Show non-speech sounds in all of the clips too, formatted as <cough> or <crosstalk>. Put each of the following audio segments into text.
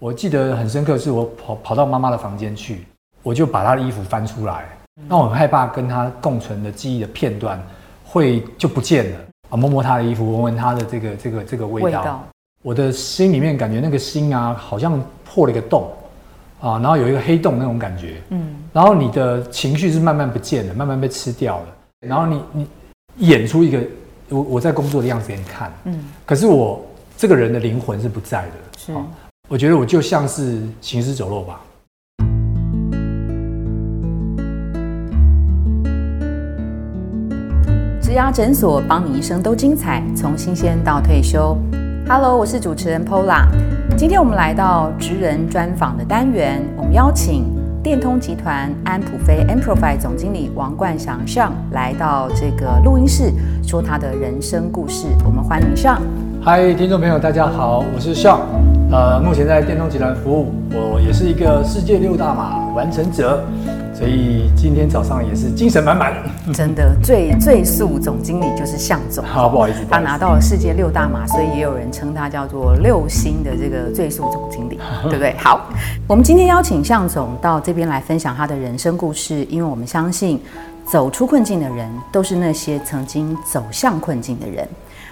我记得很深刻，是我跑跑到妈妈的房间去，我就把她的衣服翻出来，那我很害怕跟她共存的记忆的片段会就不见了啊，摸摸她的衣服，闻闻她的这个这个这个味道，我的心里面感觉那个心啊，好像破了一个洞啊，然后有一个黑洞那种感觉，嗯，然后你的情绪是慢慢不见了，慢慢被吃掉了，然后你你演出一个我我在工作的样子给你看，嗯，可是我这个人的灵魂是不在的，是。我觉得我就像是行尸走肉吧。植牙诊所帮你一生都精彩，从新鲜到退休。Hello，我是主持人 Pola。今天我们来到职人专访的单元，我们邀请电通集团安普飞 Amplify 总经理王冠祥上来到这个录音室，说他的人生故事。我们欢迎上。嗨，听众朋友，大家好，我是尚。呃，目前在电动集团服务，我也是一个世界六大马完成者，所以今天早上也是精神满满。<laughs> 真的，最最速总经理就是向总。好，不好意思，他拿到了世界六大马，所以也有人称他叫做六星的这个最速总经理，<laughs> 对不对？好，我们今天邀请向总到这边来分享他的人生故事，因为我们相信，走出困境的人都是那些曾经走向困境的人。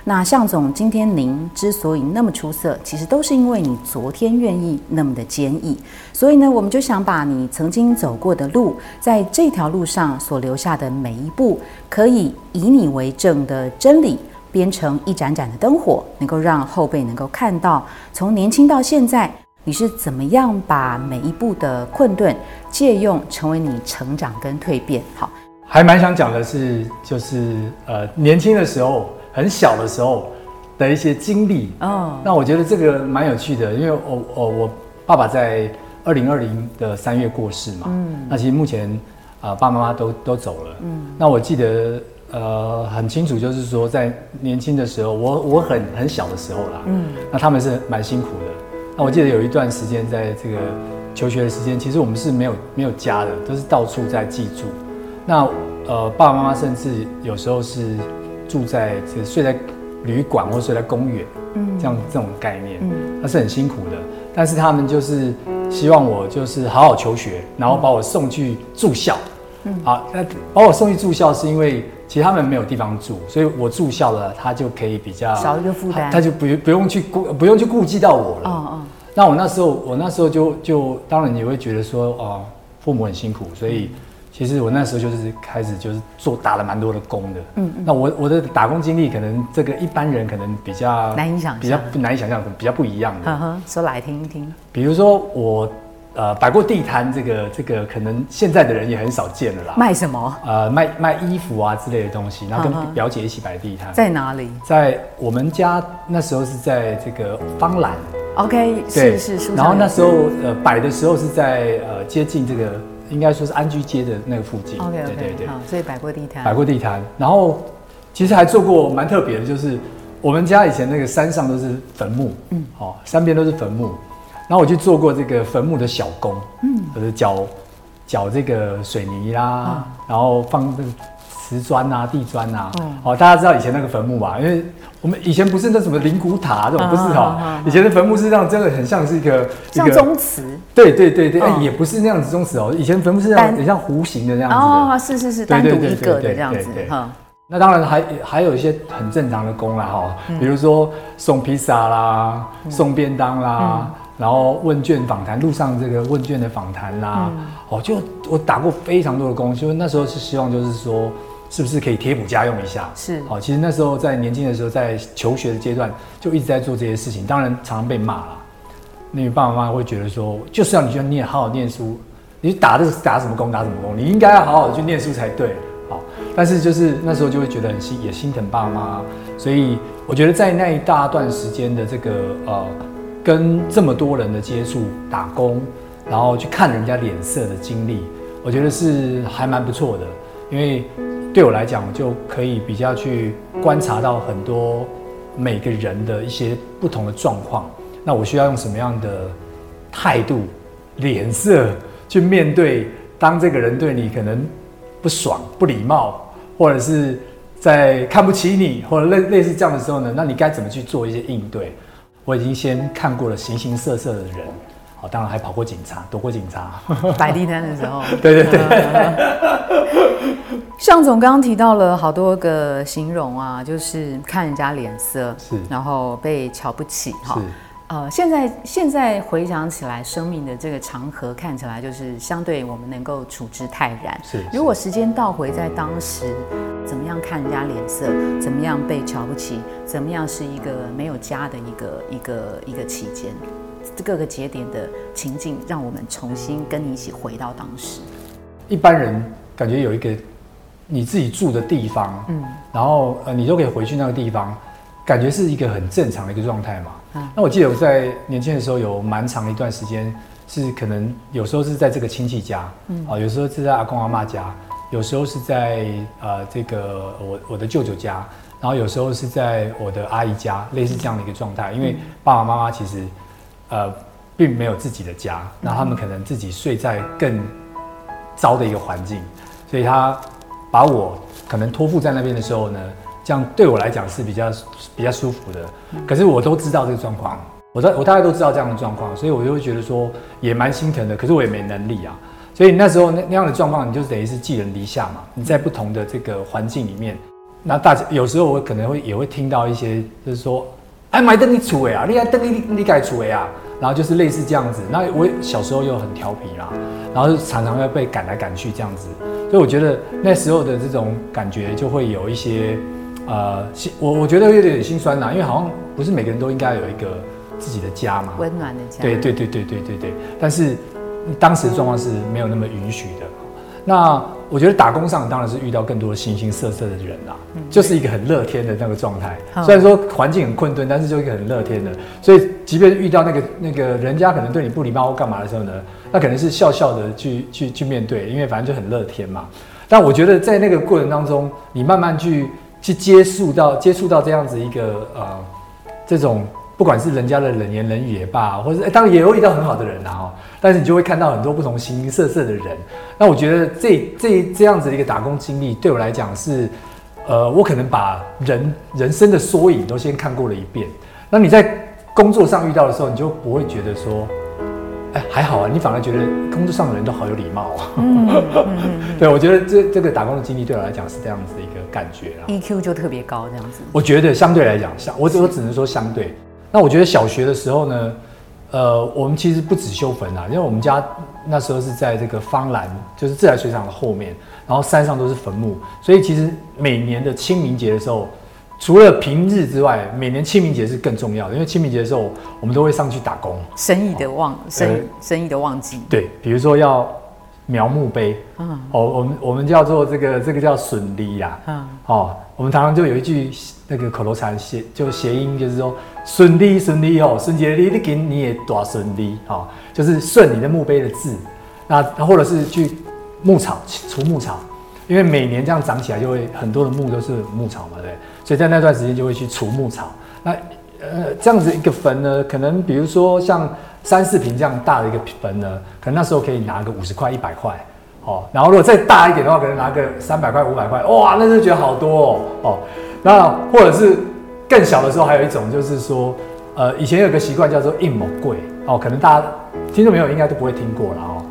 那向总，今天您之所以那么出色，其实都是因为你昨天愿意那么的坚毅。所以呢，我们就想把你曾经走过的路，在这条路上所留下的每一步，可以以你为证的真理，编成一盏盏的灯火，能够让后辈能够看到，从年轻到现在，你是怎么样把每一步的困顿借用，成为你成长跟蜕变。好，还蛮想讲的是，就是呃，年轻的时候。很小的时候的一些经历。哦，那我觉得这个蛮有趣的，因为我我我爸爸在二零二零的三月过世嘛，嗯，那其实目前啊爸爸妈妈都都走了，嗯，那我记得呃很清楚，就是说在年轻的时候，我我很很小的时候啦，嗯，那他们是蛮辛苦的，那我记得有一段时间在这个求学的时间，其实我们是没有没有家的，都是到处在寄住，那呃爸爸妈妈甚至有时候是。住在这睡在旅馆或睡在公园，嗯，这样这种概念，嗯，那是很辛苦的。但是他们就是希望我就是好好求学，然后把我送去住校，嗯，好，那把我送去住校是因为其实他们没有地方住，所以我住校了，他就可以比较少一个负担，他就不不用去顾不用去顾及到我了。哦哦，那我那时候我那时候就就当然你会觉得说哦，父母很辛苦，所以。其实我那时候就是开始就是做打了蛮多的工的，嗯，那我我的打工经历可能这个一般人可能比较难以想，比较难以想象，比较不一样的。说来听一听。比如说我呃摆过地摊，这个这个可能现在的人也很少见了啦。卖什么？呃，卖卖衣服啊之类的东西，然后跟表姐一起摆地摊。在哪里？在我们家那时候是在这个方兰。OK，是是。然后那时候呃摆的时候是在呃接近这个。应该说是安居街的那个附近。OK OK，对对好，所以摆过地摊。摆过地摊，然后其实还做过蛮特别的，就是我们家以前那个山上都是坟墓，嗯，哦，山边都是坟墓，然后我去做过这个坟墓的小工，嗯，就是搅搅这个水泥啦，然后放这个。瓷砖啊，地砖啊，哦，大家知道以前那个坟墓吧？因为我们以前不是那什么灵骨塔这种，不是哈。以前的坟墓是这样，真的很像是一个像宗祠。对对对对，也不是那样子宗祠哦。以前坟墓是这样，很像弧形的这样子。哦，是是是，单独一个的这样子。哈，那当然还还有一些很正常的工啦，哈，比如说送披萨啦，送便当啦。然后问卷访谈，路上这个问卷的访谈啦，哦，就我打过非常多的工，就那时候是希望就是说，是不是可以贴补家用一下？是，好，其实那时候在年轻的时候，在求学的阶段，就一直在做这些事情，当然常常被骂了，因为爸爸妈妈会觉得说，就是要你去念好好念书，你打的打什么工打什么工，你应该要好好的去念书才对，好，但是就是那时候就会觉得很心也心疼爸妈，所以我觉得在那一大段时间的这个呃。跟这么多人的接触、打工，然后去看人家脸色的经历，我觉得是还蛮不错的。因为对我来讲，我就可以比较去观察到很多每个人的一些不同的状况。那我需要用什么样的态度、脸色去面对？当这个人对你可能不爽、不礼貌，或者是在看不起你，或者类类似这样的时候呢？那你该怎么去做一些应对？我已经先看过了形形色色的人，好，当然还跑过警察，躲过警察。<laughs> 摆地摊的时候。对 <laughs> 对对。向 <laughs> 总刚刚提到了好多个形容啊，就是看人家脸色，是，然后被瞧不起，哈。呃，现在现在回想起来，生命的这个长河看起来就是相对我们能够处之泰然。是，如果时间倒回在当时，怎么样看人家脸色，怎么样被瞧不起，怎么样是一个没有家的一个一个一个期间，各个节点的情境，让我们重新跟你一起回到当时。一般人感觉有一个你自己住的地方，嗯，然后呃，你都可以回去那个地方，感觉是一个很正常的一个状态嘛。那我记得我在年轻的时候有蛮长一段时间是可能有时候是在这个亲戚家，嗯，啊，有时候是在阿公阿妈家，有时候是在呃这个我我的舅舅家，然后有时候是在我的阿姨家，类似这样的一个状态。因为爸爸妈妈其实呃并没有自己的家，那他们可能自己睡在更糟的一个环境，所以他把我可能托付在那边的时候呢。这样对我来讲是比较比较舒服的，可是我都知道这个状况，我大我大概都知道这样的状况，所以我就会觉得说也蛮心疼的。可是我也没能力啊，所以那时候那那样的状况，你就等于是寄人篱下嘛。你在不同的这个环境里面，那大家有时候我可能会也会听到一些，就是说，哎，买等你处哎啊，你还灯你你改处哎啊，然后就是类似这样子。那我小时候又很调皮啦，然后常常要被赶来赶去这样子，所以我觉得那时候的这种感觉就会有一些。呃，心我我觉得有点心酸呐，因为好像不是每个人都应该有一个自己的家嘛，温暖的家。对对对对对对对。但是当时的状况是没有那么允许的。那我觉得打工上当然是遇到更多形形色色的人啦，就是一个很乐天的那个状态。虽然说环境很困顿，但是就一个很乐天的。所以即便遇到那个那个人家可能对你不礼貌或干嘛的时候呢，那可能是笑笑的去去去面对，因为反正就很乐天嘛。但我觉得在那个过程当中，你慢慢去。去接触到接触到这样子一个呃，这种不管是人家的冷言冷语也罢，或者当然也有遇到很好的人啊哈，但是你就会看到很多不同形形色色的人。那我觉得这这这样子的一个打工经历对我来讲是，呃，我可能把人人生的缩影都先看过了一遍。那你在工作上遇到的时候，你就不会觉得说。哎，还好啊，你反而觉得工作上的人都好有礼貌啊。嗯嗯嗯，<laughs> 对，我觉得这这个打工的经历对我来讲是这样子的一个感觉啊。EQ 就特别高这样子。我觉得相对来讲，相我我只能说相对。那我觉得小学的时候呢，呃，我们其实不止修坟啊，因为我们家那时候是在这个方兰，就是自来水厂的后面，然后山上都是坟墓，所以其实每年的清明节的时候。除了平日之外，每年清明节是更重要的，因为清明节的时候，我们都会上去打工，生意的旺，生生意的旺季。对，比如说要描墓碑，嗯，哦，我们我们叫做这个这个叫笋梨呀，嗯，哦，我们常常就有一句那个口头禅谐，就谐音就是说顺利顺利哦，顺节利你给你也多顺利，哦，就是顺你的墓碑的字，那或者是去牧草除牧草，因为每年这样长起来就会很多的墓都是牧草嘛，对。所以在那段时间就会去除牧草。那呃这样子一个坟呢，可能比如说像三四平这样大的一个坟呢，可能那时候可以拿个五十块、一百块，哦。然后如果再大一点的话，可能拿个三百块、五百块，哇，那就觉得好多哦。哦，那或者是更小的时候，还有一种就是说，呃，以前有个习惯叫做印某柜，哦，可能大家听众朋友应该都不会听过了哦。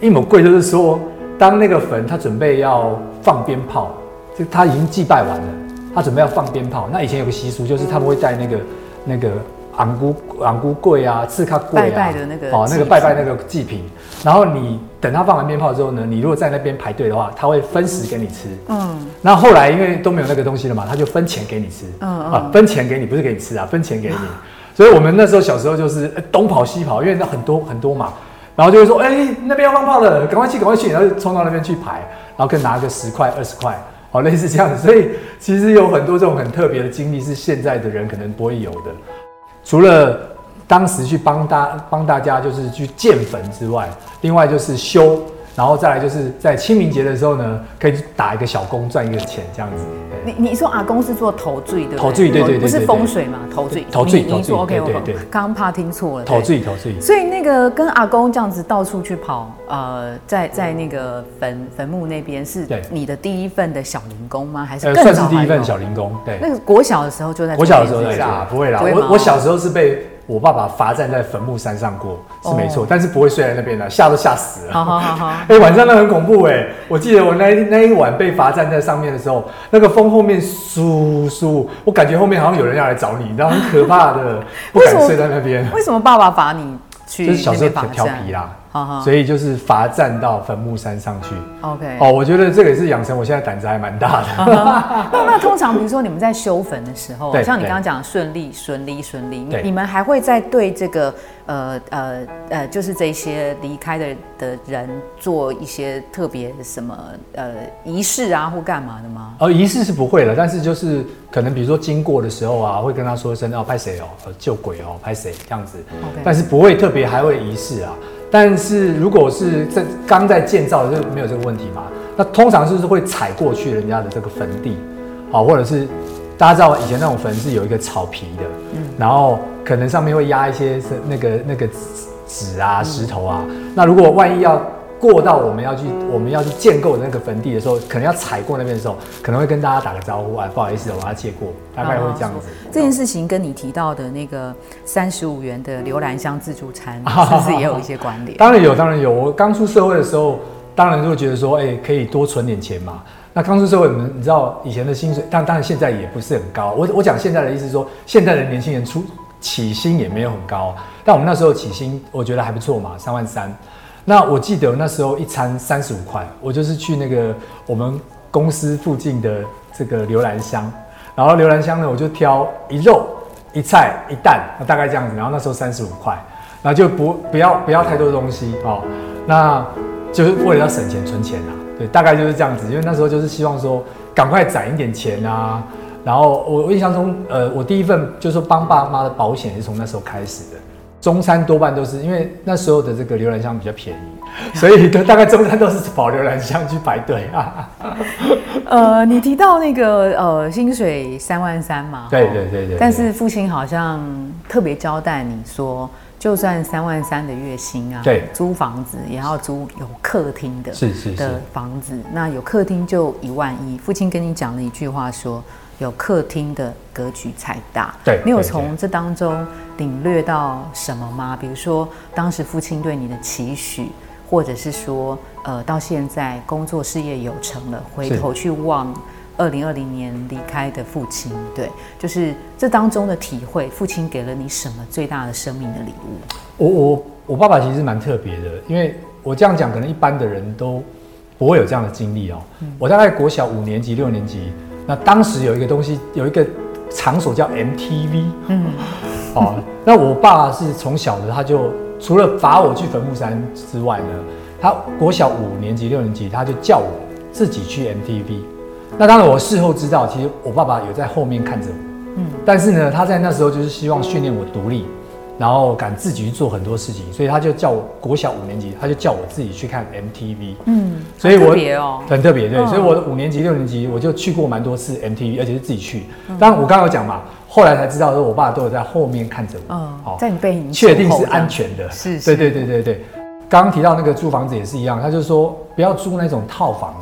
印某柜就是说，当那个坟他准备要放鞭炮，就他已经祭拜完了。他准备要放鞭炮，那以前有个习俗，就是他们会带那个那个昂菇昂菇柜啊、刺卡柜啊，哦，那个拜拜那个祭品。然后你等他放完鞭炮之后呢，你如果在那边排队的话，他会分食给你吃。嗯。那后来因为都没有那个东西了嘛，他就分钱给你吃。嗯啊，分钱给你，不是给你吃啊，分钱给你。<laughs> 所以我们那时候小时候就是东跑西跑，因为那很多很多嘛，然后就会说，哎，那边要放炮了，赶快去，赶快去，然后冲到那边去排，然后跟拿个十块、二十块。哦，类似这样子，所以其实有很多这种很特别的经历，是现在的人可能不会有的。除了当时去帮大帮大家就是去建坟之外，另外就是修。然后再来就是在清明节的时候呢，可以打一个小工赚一个钱这样子。你你说阿公是做头坠的，头坠对对对，不是风水嘛？头坠头坠头坠，OK 对对。刚刚怕听错了，头坠头坠。所以那个跟阿公这样子到处去跑，呃，在在那个坟坟墓那边是你的第一份的小零工吗？还是算是第一份小零工？对。那个国小的时候就在国小的时候在啊，不会啦。我我小时候是被我爸爸罚站在坟墓山上过，是没错，但是不会睡在那边的，吓都吓死了。好好好，<laughs> 哎，晚上那很恐怖哎，我记得我那那一晚被罚站在上面的时候，那个风后面嗖嗖，我感觉后面好像有人要来找你，你知道很可怕的，<laughs> 不敢睡在那边。为什么爸爸罚你？就是小时候调皮啦，所以就是罚站到坟墓山上去。OK，哦，我觉得这个也是养成我现在胆子还蛮大的。那 <laughs> 那通常比如说你们在修坟的时候，像你刚刚讲顺利顺利顺利，你们还会在对这个呃呃呃，就是这些离开的的人做一些特别什么呃仪式啊或干嘛的吗？呃，仪式是不会了，但是就是可能比如说经过的时候啊，会跟他说一声哦，拍谁哦，救鬼哦，拍谁这样子。OK，但是不会特别还会仪式啊。但是如果是在刚在建造的就没有这个问题嘛？那通常就是会踩过去人家的这个坟地，好，或者是大家知道以前那种坟是有一个草皮的，嗯，然后可能上面会压一些是那个那个纸啊、石头啊。那如果万一要过到我们要去我们要去建构的那个坟地的时候，可能要踩过那边的时候，可能会跟大家打个招呼啊，不好意思，我要借过，大概会这样子。这件事情跟你提到的那个三十五元的刘兰香自助餐，<laughs> 是不是也有一些关联？<laughs> 当然有，当然有。我刚出社会的时候，当然就会觉得说，哎，可以多存点钱嘛。那刚出社会，你们你知道以前的薪水，但当然现在也不是很高。我我讲现在的意思说，现在的年轻人出起薪也没有很高，但我们那时候起薪，我觉得还不错嘛，三万三。那我记得那时候一餐三十五块，我就是去那个我们公司附近的这个刘兰香，然后刘兰香呢，我就挑一肉一菜一蛋，大概这样子，然后那时候三十五块，然后就不不要不要太多东西哦，那就是为了要省钱存钱啊，对，大概就是这样子，因为那时候就是希望说赶快攒一点钱啊，然后我印象中，呃，我第一份就是帮爸妈的保险是从那时候开始的。中山多半都是因为那时候的这个浏览箱比较便宜，<laughs> 所以都大概中山都是跑浏览箱去排队啊。<laughs> 呃，你提到那个呃薪水三万三嘛？对对对对。但是父亲好像特别交代你说，就算三万三的月薪啊，对，租房子也要租有客厅的，是是的房子。那有客厅就一万一。父亲跟你讲了一句话说。有客厅的格局才大，对，你有从这当中领略到什么吗？比如说当时父亲对你的期许，或者是说，呃，到现在工作事业有成了，回头去望二零二零年离开的父亲，对，就是这当中的体会，父亲给了你什么最大的生命的礼物？我我我爸爸其实蛮特别的，因为我这样讲，可能一般的人都不会有这样的经历哦。我大概国小五年级、六年级。那当时有一个东西，有一个场所叫 MTV，嗯，哦，那我爸是从小的，他就除了罚我去坟墓山之外呢，他国小五年级、六年级，他就叫我自己去 MTV。那当然我事后知道，其实我爸爸有在后面看着我，嗯，但是呢，他在那时候就是希望训练我独立。然后敢自己去做很多事情，所以他就叫我国小五年级，他就叫我自己去看 MTV。嗯，所以我特别哦，很特别对。所以我的五年级、六年级我就去过蛮多次 MTV，而且是自己去。当然我刚刚有讲嘛，后来才知道说我爸都有在后面看着我。嗯，好，在你背影确定是安全的。是，对对对对对。刚刚提到那个租房子也是一样，他就说不要租那种套房，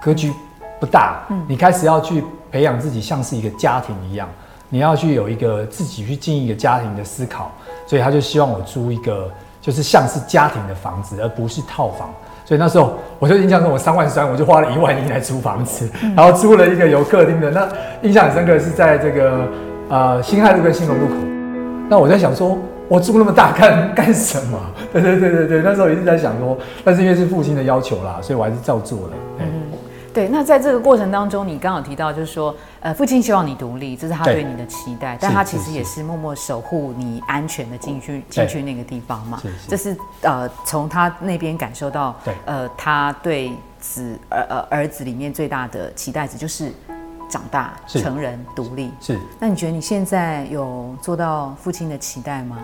格局不大。嗯，你开始要去培养自己，像是一个家庭一样。你要去有一个自己去经营一个家庭的思考，所以他就希望我租一个就是像是家庭的房子，而不是套房。所以那时候我就印象中，我三万三，我就花了一万一来租房子，然后租了一个有客厅的。那印象很深刻是在这个呃新海路跟新隆路口。那我在想说，我租那么大干 <laughs> 干什么？对对对对对，那时候一直在想说，但是因为是父亲的要求啦，所以我还是照做了。对，那在这个过程当中，你刚好提到，就是说，呃，父亲希望你独立，这是他对你的期待，但他其实也是默默守护你安全的进去进去那个地方嘛。这是呃，从他那边感受到，呃，他对子儿呃儿子里面最大的期待值就是长大成人独立。是。那你觉得你现在有做到父亲的期待吗？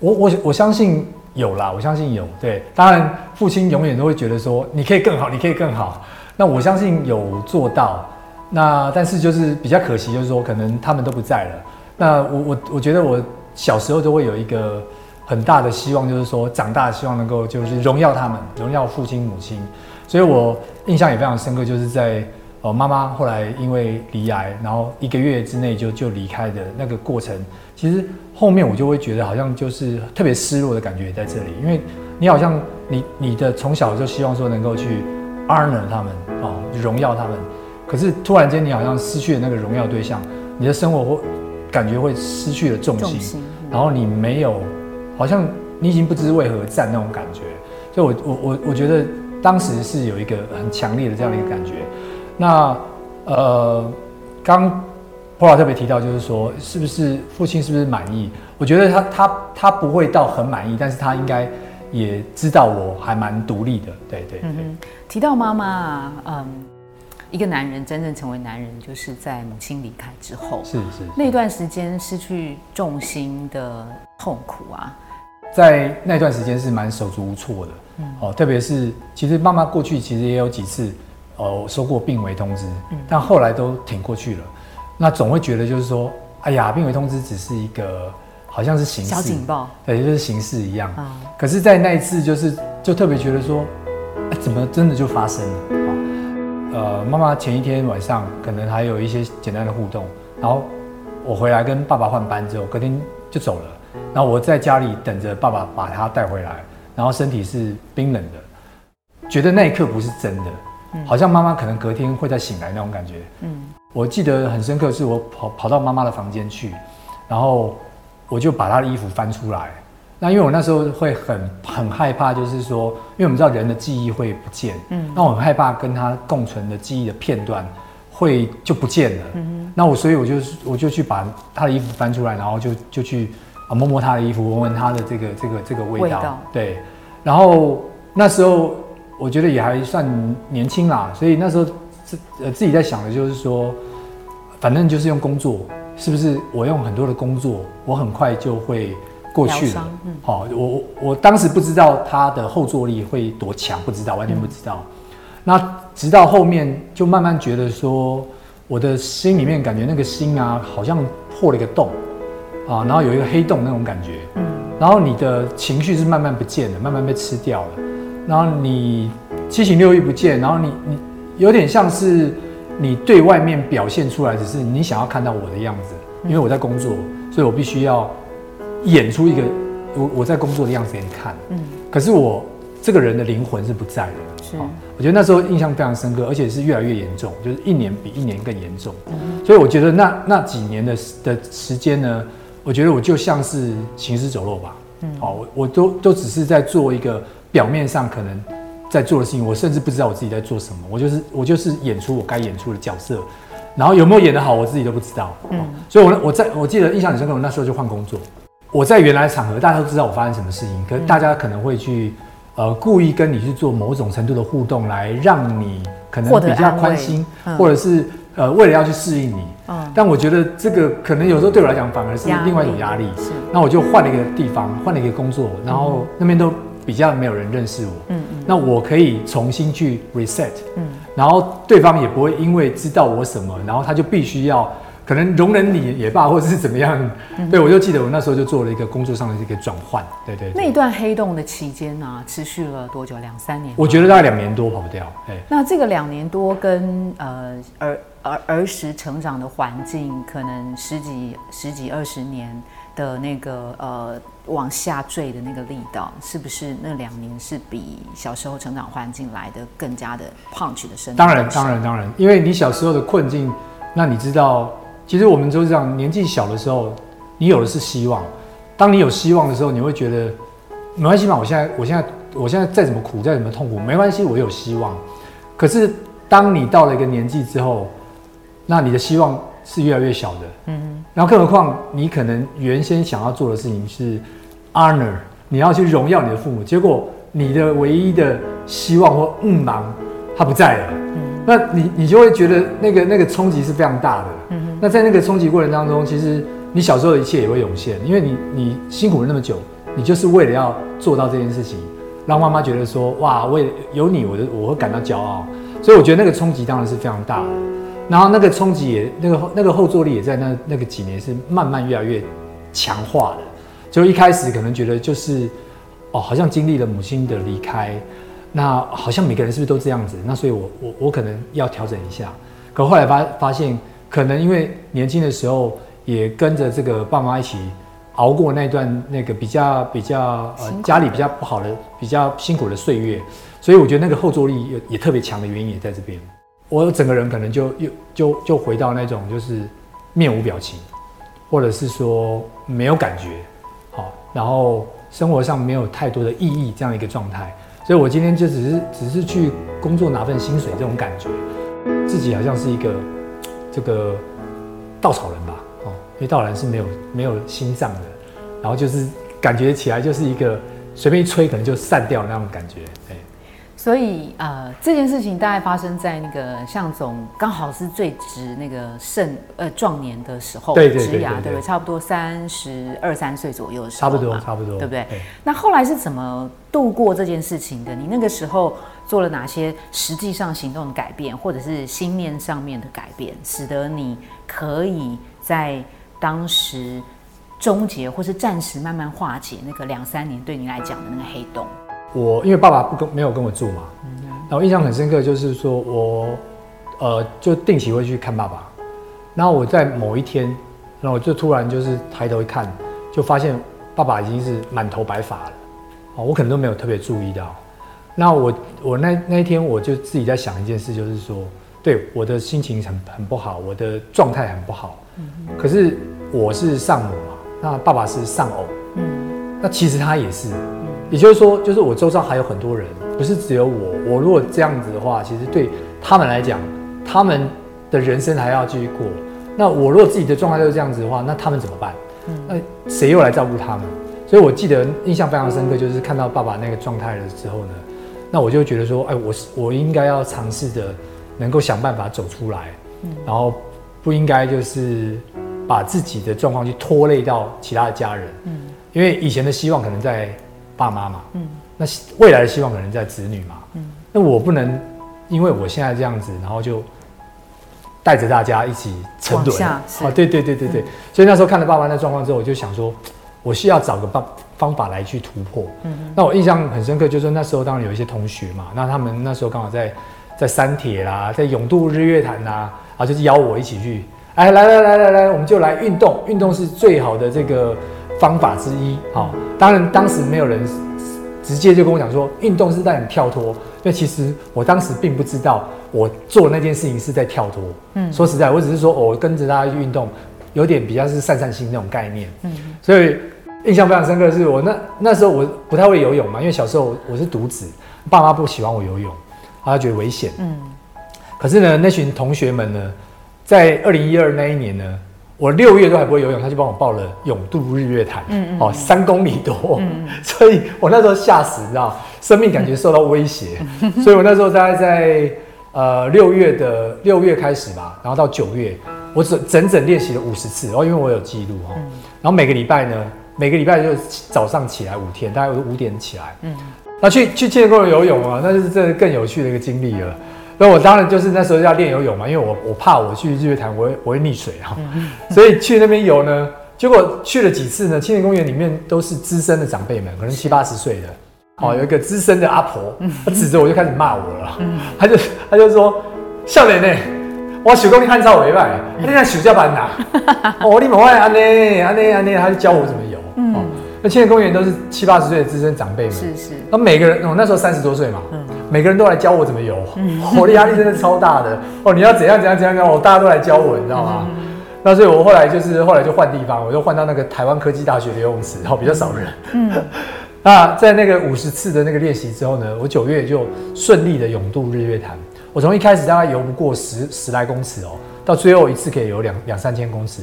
我我我相信有啦，我相信有。对，当然父亲永远都会觉得说，你可以更好，你可以更好。那我相信有做到，那但是就是比较可惜，就是说可能他们都不在了。那我我我觉得我小时候都会有一个很大的希望，就是说长大希望能够就是荣耀他们，荣耀父亲母亲。所以我印象也非常深刻，就是在哦，妈妈后来因为离癌，然后一个月之内就就离开的那个过程，其实后面我就会觉得好像就是特别失落的感觉在这里，因为你好像你你的从小就希望说能够去 honor 他们哦，荣耀他们，可是突然间你好像失去了那个荣耀对象，你的生活会感觉会失去了重心，然后你没有，好像你已经不知为何站那种感觉，所以我我我我觉得当时是有一个很强烈的这样的一个感觉。那呃，刚波老特别提到，就是说，是不是父亲是不是满意？我觉得他他他不会到很满意，但是他应该也知道我还蛮独立的。对对对。提到妈妈，嗯，一个男人真正成为男人，就是在母亲离开之后。是是。那段时间失去重心的痛苦啊，在那段时间是蛮手足无措的。嗯。哦，特别是其实妈妈过去其实也有几次。哦，收过病危通知，但后来都挺过去了。那总会觉得就是说，哎呀，病危通知只是一个，好像是形式，小警报，对，就是形式一样。啊，可是，在那一次，就是就特别觉得说，哎，怎么真的就发生了？啊，呃，妈妈前一天晚上可能还有一些简单的互动，然后我回来跟爸爸换班之后，隔天就走了。然后我在家里等着爸爸把他带回来，然后身体是冰冷的，觉得那一刻不是真的。好像妈妈可能隔天会再醒来那种感觉。嗯，我记得很深刻，是我跑跑到妈妈的房间去，然后我就把他的衣服翻出来。那因为我那时候会很很害怕，就是说，因为我们知道人的记忆会不见。嗯，那我很害怕跟他共存的记忆的片段会就不见了。嗯那我所以我就我就去把他的衣服翻出来，然后就就去啊摸摸他的衣服，闻闻他的这个这个这个味道。对，然后那时候。我觉得也还算年轻啦，所以那时候自呃自己在想的就是说，反正就是用工作，是不是我用很多的工作，我很快就会过去了。好，我我当时不知道它的后坐力会多强，不知道，完全不知道。那直到后面就慢慢觉得说，我的心里面感觉那个心啊，好像破了一个洞啊，然后有一个黑洞那种感觉。嗯，然后你的情绪是慢慢不见了，慢慢被吃掉了。然后你七情六欲不见，然后你你有点像是你对外面表现出来，只是你想要看到我的样子，因为我在工作，所以我必须要演出一个我我在工作的样子给你看。嗯，可是我这个人的灵魂是不在的。是，我觉得那时候印象非常深刻，而且是越来越严重，就是一年比一年更严重。嗯，所以我觉得那那几年的的时间呢，我觉得我就像是行尸走肉吧。嗯，好，我我都都只是在做一个。表面上可能在做的事情，我甚至不知道我自己在做什么。我就是我就是演出我该演出的角色，然后有没有演得好，我自己都不知道。嗯，所以，我我在我记得印象很深刻，我那时候就换工作。我在原来场合，大家都知道我发生什么事情，可是大家可能会去呃故意跟你去做某种程度的互动，来让你可能比较宽心，或者是呃为了要去适应你。嗯，但我觉得这个可能有时候对我来讲反而是另外一种压力。是，那我就换了一个地方，换了一个工作，然后那边都。比较没有人认识我，嗯嗯，那我可以重新去 reset，嗯，然后对方也不会因为知道我什么，然后他就必须要可能容忍你也罢，或者是怎么样，对我就记得我那时候就做了一个工作上的一个转换，对对。那段黑洞的期间呢，持续了多久？两三年？我觉得大概两年多跑不掉，哎。那这个两年多跟呃儿儿儿时成长的环境，可能十几十几二十年。的那个呃往下坠的那个力道，是不是那两年是比小时候成长环境来的更加的 punch 的深？当然，当然，当然，因为你小时候的困境，那你知道，其实我们都是这样，年纪小的时候，你有的是希望。当你有希望的时候，你会觉得没关系嘛，我现在，我现在，我现在再怎么苦，再怎么痛苦，没关系，我有希望。可是当你到了一个年纪之后，那你的希望。是越来越小的，嗯，然后更何况你可能原先想要做的事情是 honor，你要去荣耀你的父母，结果你的唯一的希望或嗯忙，他不在了，嗯，那你你就会觉得那个那个冲击是非常大的，嗯那在那个冲击过程当中，其实你小时候的一切也会涌现，因为你你辛苦了那么久，你就是为了要做到这件事情，让妈妈觉得说哇，为有你，我的我会感到骄傲，所以我觉得那个冲击当然是非常大的。然后那个冲击也，那个那个后坐力也在那那个几年是慢慢越来越强化的。就一开始可能觉得就是，哦，好像经历了母亲的离开，那好像每个人是不是都这样子？那所以我我我可能要调整一下。可后来发发现，可能因为年轻的时候也跟着这个爸妈一起熬过那段那个比较比较呃家里比较不好的比较辛苦的岁月，所以我觉得那个后坐力也也特别强的原因也在这边。我整个人可能就又就就回到那种就是面无表情，或者是说没有感觉，好，然后生活上没有太多的意义这样一个状态。所以我今天就只是只是去工作拿份薪水这种感觉，自己好像是一个这个稻草人吧，哦，因为稻草人是没有没有心脏的，然后就是感觉起来就是一个随便一吹可能就散掉那种感觉，哎。所以呃，这件事情大概发生在那个向总刚好是最值那个盛呃壮年的时候，对对对，对不对？差不多三十二三岁左右的时候，差不多差不多，对不对？那后来是怎么度过这件事情的？你那个时候做了哪些实际上行动的改变，或者是心念上面的改变，使得你可以在当时终结或是暂时慢慢化解那个两三年对你来讲的那个黑洞？我因为爸爸不跟没有跟我住嘛，然后印象很深刻，就是说我，呃，就定期会去看爸爸。然后我在某一天，然后我就突然就是抬头一看，就发现爸爸已经是满头白发了。哦，我可能都没有特别注意到。那我我那那一天我就自己在想一件事，就是说，对我的心情很很不好，我的状态很不好。嗯可是我是丧母嘛，那爸爸是丧偶。嗯。那其实他也是。也就是说，就是我周遭还有很多人，不是只有我。我如果这样子的话，其实对他们来讲，他们的人生还要继续过。那我如果自己的状态就是这样子的话，那他们怎么办？那谁又来照顾他们？所以我记得印象非常深刻，就是看到爸爸那个状态了之后呢，那我就觉得说，哎，我是我应该要尝试着，能够想办法走出来，然后不应该就是把自己的状况去拖累到其他的家人。嗯，因为以前的希望可能在。爸妈嘛，嗯，那未来的希望可能在子女嘛，嗯，那我不能因为我现在这样子，然后就带着大家一起沉沦。啊，对对对对对，所以那时候看了爸妈那状况之后，我就想说，我需要找个方方法来去突破，嗯，那我印象很深刻，就是那时候当然有一些同学嘛，那他们那时候刚好在在三铁啦，在永渡日月潭呐，啊，就是邀我一起去，哎，来来来来来，我们就来运动，运动是最好的这个。方法之一，好，当然当时没有人直接就跟我讲说运动是在你跳脱，因为其实我当时并不知道我做那件事情是在跳脱。嗯，说实在，我只是说我跟着大家去运动，有点比较是散散心那种概念。嗯，所以印象非常深刻的是我那那时候我不太会游泳嘛，因为小时候我是独子，爸妈不喜欢我游泳，他觉得危险。嗯，可是呢，那群同学们呢，在二零一二那一年呢。我六月都还不会游泳，他就帮我报了永渡日月潭，哦，三公里多，<laughs> 所以我那时候吓死，你知道，生命感觉受到威胁，<laughs> 所以我那时候大概在呃六月的六月开始吧，然后到九月，我整整整练习了五十次，然后因为我有记录哈，然后每个礼拜呢，每个礼拜就早上起来五天，大概五点起来，嗯，那去去健身公园游泳啊，那就是这更有趣的一个经历了。那我当然就是那时候要练游泳嘛，因为我我怕我去日月潭我会我会溺水哈，<laughs> 所以去那边游呢，结果去了几次呢？青年公园里面都是资深的长辈们，可能七八十岁的，哦，有一个资深的阿婆，她指着我就开始骂我了，她就她就说：“笑脸呢，我手工你看超委外，你那手叫板呐？<laughs> 哦，你莫爱安尼安尼安尼，他就教我怎么游。”那青年公园都是七八十岁的资深长辈们，是是。那每个人，我那时候三十多岁嘛，每个人都来教我怎么游，<laughs> 我的压力真的超大的。哦，你要怎样怎样怎样我大家都来教我，你知道吗？那所以我后来就是后来就换地方，我就换到那个台湾科技大学的游泳池，然后比较少人。嗯。<laughs> 那在那个五十次的那个练习之后呢，我九月就顺利的勇渡日月潭。我从一开始大概游不过十十来公尺哦，到最后一次可以游两两三千公尺，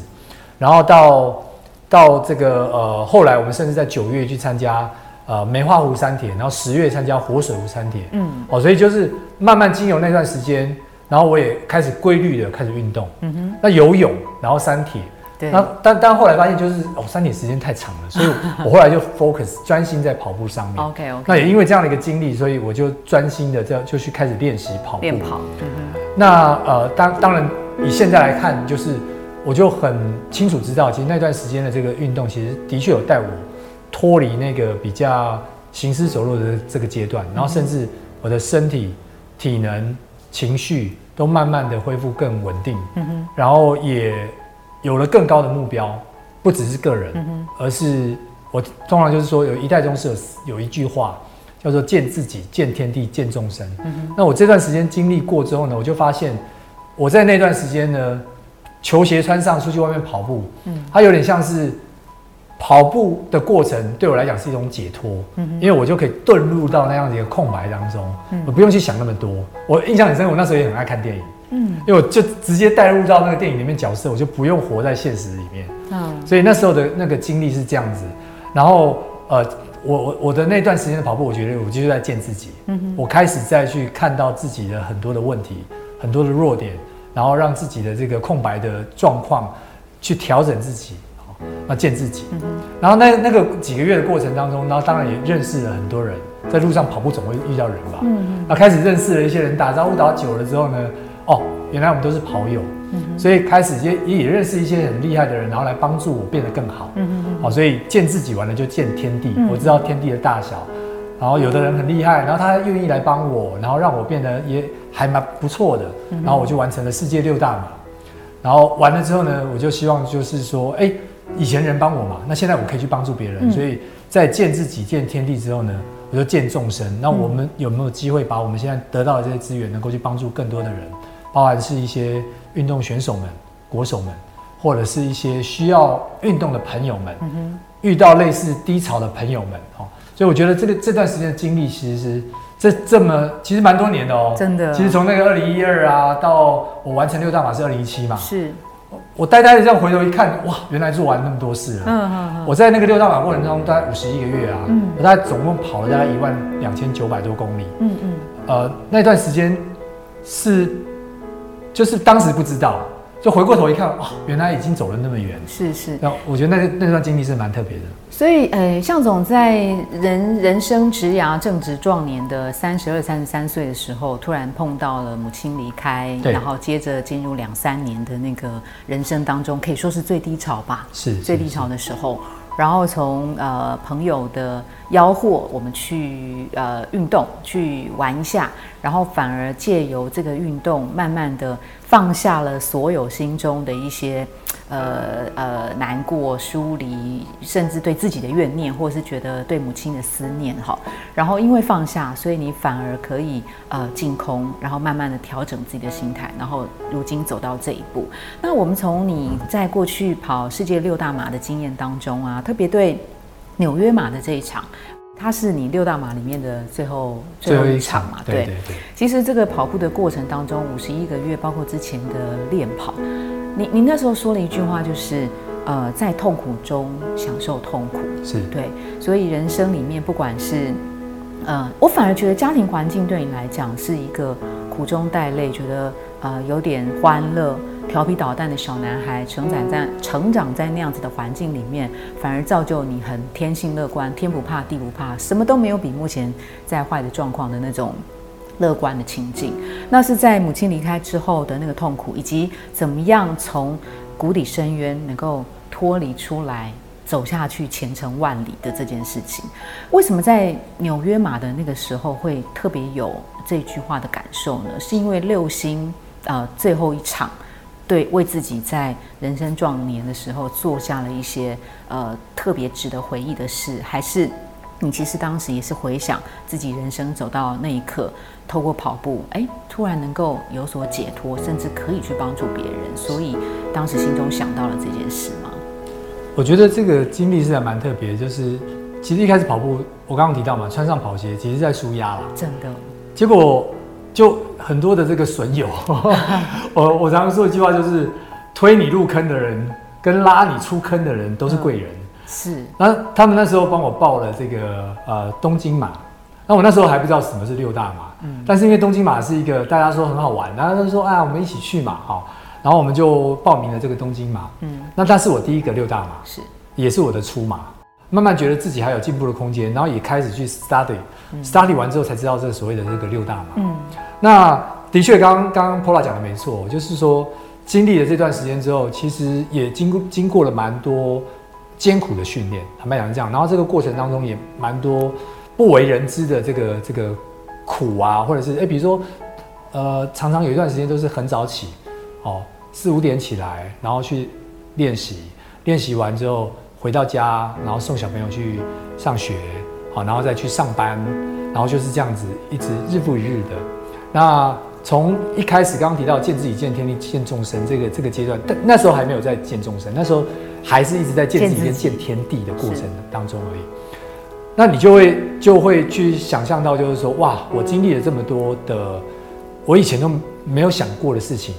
然后到。到这个呃，后来我们甚至在九月去参加呃梅花湖山铁，然后十月参加活水湖山铁，嗯，哦，所以就是慢慢经由那段时间，然后我也开始规律的开始运动，嗯哼，那游泳，然后山铁，对，那但但后来发现就是哦，山铁时间太长了，所以我 <laughs> 后来就 focus 专心在跑步上面，OK OK，那也因为这样的一个经历，所以我就专心的这样就去开始练习跑步，练跑，嗯哼，那呃当当然以现在来看就是。我就很清楚知道，其实那段时间的这个运动，其实的确有带我脱离那个比较行尸走肉的这个阶段，然后甚至我的身体体能情绪都慢慢的恢复更稳定，然后也有了更高的目标，不只是个人，而是我通常就是说，有一代宗师有有一句话叫做见自己、见天地、见众生，那我这段时间经历过之后呢，我就发现我在那段时间呢，球鞋穿上出去外面跑步，嗯，它有点像是。跑步的过程对我来讲是一种解脱，因为我就可以遁入到那样的一个空白当中，我不用去想那么多。我印象很深，我那时候也很爱看电影，嗯，因为我就直接带入到那个电影里面角色，我就不用活在现实里面，嗯，所以那时候的那个经历是这样子。然后，呃，我我我的那段时间的跑步，我觉得我就是在见自己，嗯我开始再去看到自己的很多的问题，很多的弱点，然后让自己的这个空白的状况去调整自己。要见自己，然后那那个几个月的过程当中，然后当然也认识了很多人，在路上跑步总会遇到人吧，嗯，然后开始认识了一些人，打招呼打久了之后呢，哦，原来我们都是跑友，嗯，所以开始也也认识一些很厉害的人，然后来帮助我变得更好，嗯嗯好，所以见自己完了就见天地，我知道天地的大小，然后有的人很厉害，然后他愿意来帮我，然后让我变得也还蛮不错的，然后我就完成了世界六大马，然后完了之后呢，我就希望就是说，哎。以前人帮我嘛，那现在我可以去帮助别人，所以在见自己、见天地之后呢，我就见众生。那我们有没有机会把我们现在得到的这些资源，能够去帮助更多的人，包含是一些运动选手们、国手们，或者是一些需要运动的朋友们，遇到类似低潮的朋友们，哦，所以我觉得这个这段时间的经历，其实是这这么其实蛮多年的哦，真的。其实从那个二零一二啊，到我完成六大马是二零一七嘛，是。我呆呆的这样回头一看，哇，原来是完那么多事了。嗯嗯嗯。我在那个六大马过程中，大概五十一个月啊，嗯，我大概总共跑了大概一万两千九百多公里。嗯嗯。呃，那段时间是，就是当时不知道。就回过头一看，哦，原来已经走了那么远。是是。那我觉得那那段经历是蛮特别的。所以，呃，向总在人人生职涯正值壮年的三十二、三十三岁的时候，突然碰到了母亲离开，然后接着进入两三年的那个人生当中，可以说是最低潮吧。是。最低潮的时候，然后从呃朋友的吆喝，我们去呃运动去玩一下，然后反而借由这个运动，慢慢的。放下了所有心中的一些，呃呃难过、疏离，甚至对自己的怨念，或是觉得对母亲的思念，哈。然后因为放下，所以你反而可以呃净空，然后慢慢的调整自己的心态，然后如今走到这一步。那我们从你在过去跑世界六大马的经验当中啊，特别对纽约马的这一场。它是你六大马里面的最后最后一场嘛？对对对。其实这个跑步的过程当中，五十一个月，包括之前的练跑，你你那时候说了一句话，就是呃，在痛苦中享受痛苦。是对，所以人生里面不管是呃，我反而觉得家庭环境对你来讲是一个苦中带泪，觉得呃有点欢乐。调皮捣蛋的小男孩，成长在成长在那样子的环境里面，反而造就你很天性乐观，天不怕地不怕，什么都没有比目前在坏的状况的那种乐观的情境。那是在母亲离开之后的那个痛苦，以及怎么样从谷底深渊能够脱离出来，走下去前程万里的这件事情。为什么在纽约马的那个时候会特别有这句话的感受呢？是因为六星呃最后一场。对，为自己在人生壮年的时候做下了一些呃特别值得回忆的事，还是你其实当时也是回想自己人生走到那一刻，透过跑步，哎，突然能够有所解脱，甚至可以去帮助别人，所以当时心中想到了这件事吗？我觉得这个经历是还蛮特别，就是其实一开始跑步，我刚刚提到嘛，穿上跑鞋，其实在舒压了，真的，结果。就很多的这个损友，<laughs> 我我常常说一句话，就是推你入坑的人跟拉你出坑的人都是贵人。是，那他们那时候帮我报了这个呃东京马，那我那时候还不知道什么是六大马，嗯，但是因为东京马是一个大家说很好玩，然后就说啊我们一起去嘛，好，然后我们就报名了这个东京马，嗯，那但是我第一个六大马，是，也是我的出马。慢慢觉得自己还有进步的空间，然后也开始去 study，study 完之后才知道这个所谓的这个六大嘛。嗯，那的确，刚刚刚 Pola 讲的没错，就是说经历了这段时间之后，其实也经过经过了蛮多艰苦的训练，坦白讲是这样。然后这个过程当中也蛮多不为人知的这个这个苦啊，或者是哎，比如说呃，常常有一段时间都是很早起，哦，四五点起来，然后去练习，练习完之后回到家，然后送小朋友去上学，好，然后再去上班，然后就是这样子一直日复一日的。那从一开始刚刚提到见自己、见天地、见众生这个这个阶段，但那时候还没有在见众生，那时候还是一直在见自己跟见天地的过程当中而已。那你就会就会去想象到，就是说，哇，我经历了这么多的，我以前都没有想过的事情，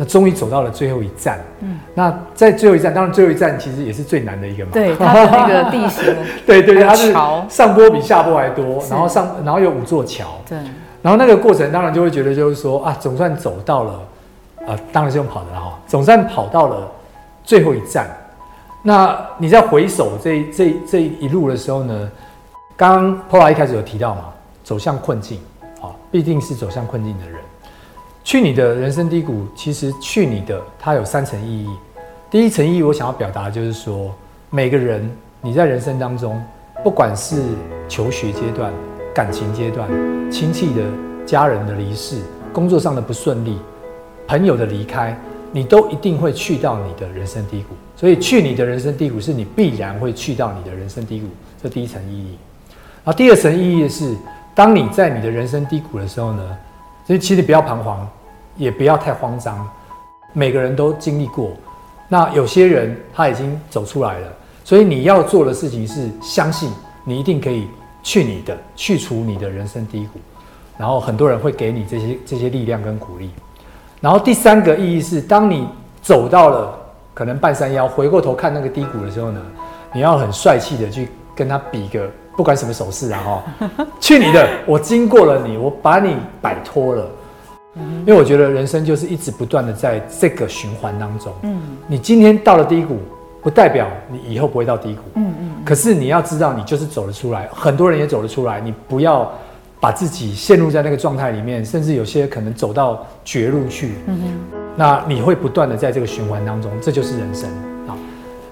那终于走到了最后一站。嗯，那在最后一站，当然最后一站其实也是最难的一个嘛。对，它的那个地形，<laughs> 对对，它是上坡比下坡还多，然后上然后有五座桥。对。然后那个过程当然就会觉得就是说啊，总算走到了，啊，当然是用跑的了哈，总算跑到了最后一站。那你在回首这这这一路的时候呢，刚刚 Pola 一开始有提到嘛，走向困境啊，必定是走向困境的人。去你的人生低谷，其实去你的它有三层意义。第一层意义，我想要表达就是说，每个人你在人生当中，不管是求学阶段。感情阶段，亲戚的家人的离世，工作上的不顺利，朋友的离开，你都一定会去到你的人生低谷。所以去你的人生低谷，是你必然会去到你的人生低谷。这第一层意义。然后第二层意义是，当你在你的人生低谷的时候呢，所以其实不要彷徨，也不要太慌张。每个人都经历过，那有些人他已经走出来了，所以你要做的事情是相信你一定可以。去你的，去除你的人生低谷，然后很多人会给你这些这些力量跟鼓励。然后第三个意义是，当你走到了可能半山腰，回过头看那个低谷的时候呢，你要很帅气的去跟他比个不管什么手势啊哈，去你的，我经过了你，我把你摆脱了。因为我觉得人生就是一直不断的在这个循环当中。嗯，你今天到了低谷。不代表你以后不会到低谷，嗯嗯。可是你要知道，你就是走得出来，很多人也走得出来。你不要把自己陷入在那个状态里面，甚至有些可能走到绝路去。嗯哼。那你会不断的在这个循环当中，这就是人生啊。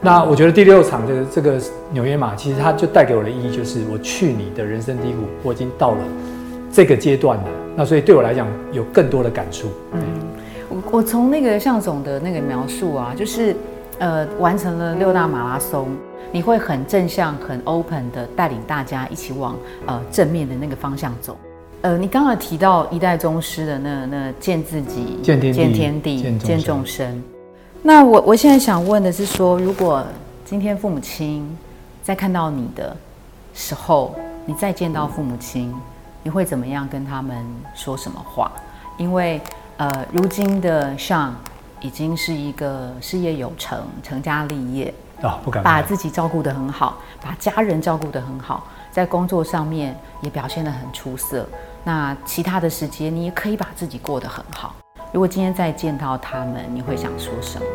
那我觉得第六场这个这个纽约马，其实它就带给我的意义就是，我去你的人生低谷，我已经到了这个阶段了。那所以对我来讲，有更多的感触。嗯，我我从那个向总的那个描述啊，就是。呃，完成了六大马拉松，你会很正向、很 open 的带领大家一起往呃正面的那个方向走。呃，你刚刚提到一代宗师的那那见自己、见天地、见天地、见众生。那我我现在想问的是说，如果今天父母亲在看到你的时候，你再见到父母亲，你会怎么样跟他们说什么话？因为呃，如今的像。已经是一个事业有成、成家立业啊，不敢把自己照顾得很好，把家人照顾得很好，在工作上面也表现得很出色。那其他的时间，你也可以把自己过得很好。如果今天再见到他们，你会想说什么？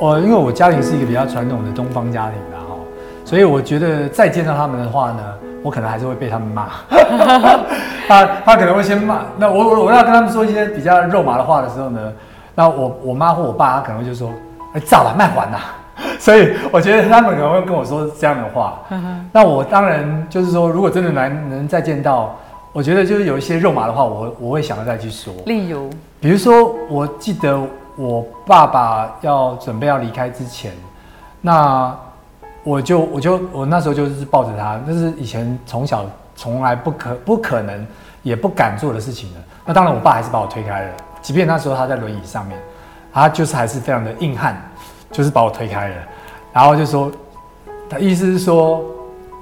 哦因为我家庭是一个比较传统的东方家庭的哈，所以我觉得再见到他们的话呢，我可能还是会被他们骂。<laughs> 他他可能会先骂，那我我我要跟他们说一些比较肉麻的话的时候呢？那我我妈或我爸，他可能就说：“哎，早了，卖完了。<laughs> ”所以我觉得他们可能会跟我说这样的话。<laughs> 那我当然就是说，如果真的能能再见到，我觉得就是有一些肉麻的话，我我会想要再去说。例如，比如说，我记得我爸爸要准备要离开之前，那我就我就我那时候就是抱着他，那是以前从小从来不可不可能也不敢做的事情的。那当然，我爸还是把我推开了。即便那时候他在轮椅上面，他就是还是非常的硬汉，就是把我推开了，然后就说，他意思是说，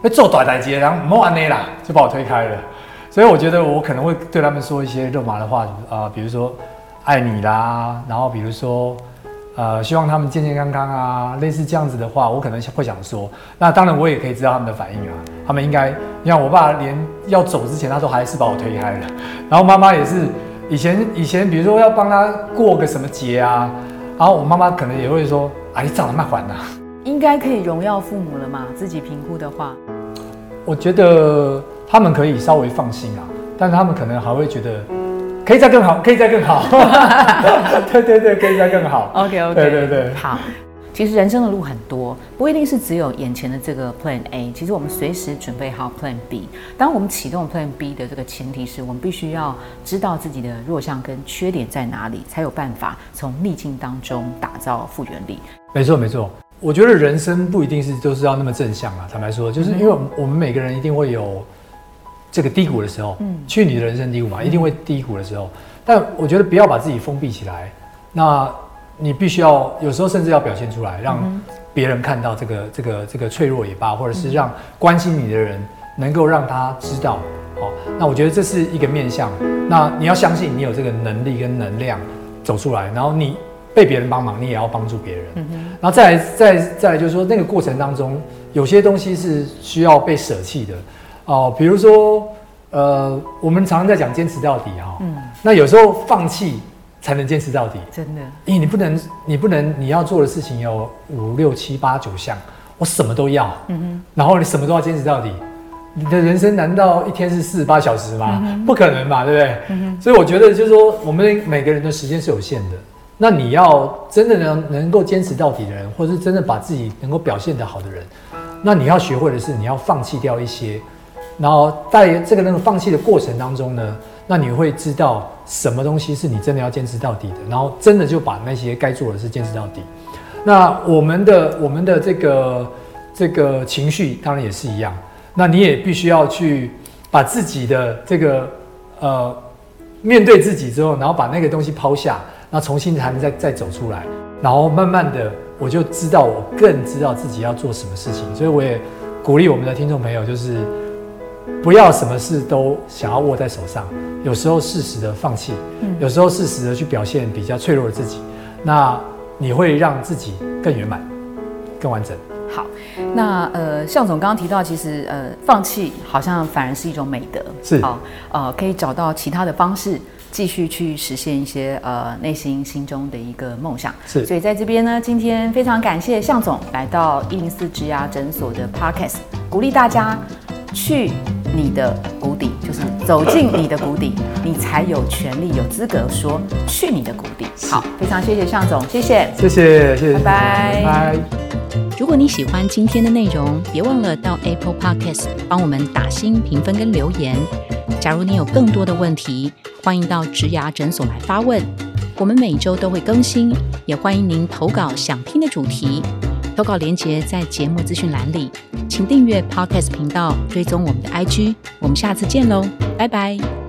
要做短台阶，然后莫玩那啦，就把我推开了。所以我觉得我可能会对他们说一些肉麻的话啊，比如说爱你啦，然后比如说呃希望他们健健康康啊，类似这样子的话，我可能会想说。那当然我也可以知道他们的反应啊，他们应该，你看我爸连要走之前，他都还是把我推开了，然后妈妈也是。以前以前，比如说要帮他过个什么节啊，然后我妈妈可能也会说：“啊，你长得蛮缓的。”应该可以荣耀父母了嘛？自己评估的话，我觉得他们可以稍微放心啊，但是他们可能还会觉得可以再更好，可以再更好。<laughs> 对对对，可以再更好。OK OK，对对对，好。其实人生的路很多，不一定是只有眼前的这个 Plan A。其实我们随时准备好 Plan B。当我们启动 Plan B 的这个前提是我们必须要知道自己的弱项跟缺点在哪里，才有办法从逆境当中打造复原力。没错，没错。我觉得人生不一定是都是要那么正向啊。坦白说，就是因为我们每个人一定会有这个低谷的时候，嗯，去你的人生低谷嘛，一定会低谷的时候。但我觉得不要把自己封闭起来。那你必须要有时候甚至要表现出来，让别人看到这个这个这个脆弱也罢，或者是让关心你的人能够让他知道。好，那我觉得这是一个面向。那你要相信你有这个能力跟能量走出来，然后你被别人帮忙，你也要帮助别人。嗯然后再来再再来就是说，那个过程当中有些东西是需要被舍弃的哦，比如说呃，我们常常在讲坚持到底哈。嗯。那有时候放弃。才能坚持到底，真的。因为你不能，你不能，你要做的事情有五六七八九项，我什么都要。嗯哼。然后你什么都要坚持到底，你的人生难道一天是四十八小时吗？不可能嘛，对不对？嗯哼。所以我觉得就是说，我们每个人的时间是有限的。那你要真的能能够坚持到底的人，或是真的把自己能够表现得好的人，那你要学会的是，你要放弃掉一些。然后在这个那个放弃的过程当中呢？那你会知道什么东西是你真的要坚持到底的，然后真的就把那些该做的事坚持到底。那我们的我们的这个这个情绪当然也是一样，那你也必须要去把自己的这个呃面对自己之后，然后把那个东西抛下，那重新才能再再走出来，然后慢慢的我就知道我更知道自己要做什么事情，所以我也鼓励我们的听众朋友就是。不要什么事都想要握在手上，有时候适时的放弃，有时候适时的去表现比较脆弱的自己，那你会让自己更圆满、更完整。好，那呃，向总刚刚提到，其实呃，放弃好像反而是一种美德，是好呃，可以找到其他的方式，继续去实现一些呃内心心中的一个梦想。是，所以在这边呢，今天非常感谢向总来到一零四植牙诊所的 Podcast，鼓励大家。去你的谷底，就是走进你的谷底，你才有权利、有资格说去你的谷底。好，非常谢谢向总，谢谢，谢谢，谢谢，拜拜，拜拜。如果你喜欢今天的内容，别忘了到 Apple Podcast 帮我们打新评分跟留言。假如你有更多的问题，欢迎到植牙诊所来发问，我们每周都会更新，也欢迎您投稿想听的主题。投稿链接在节目资讯栏里，请订阅 Podcast 频道，追踪我们的 IG，我们下次见喽，拜拜。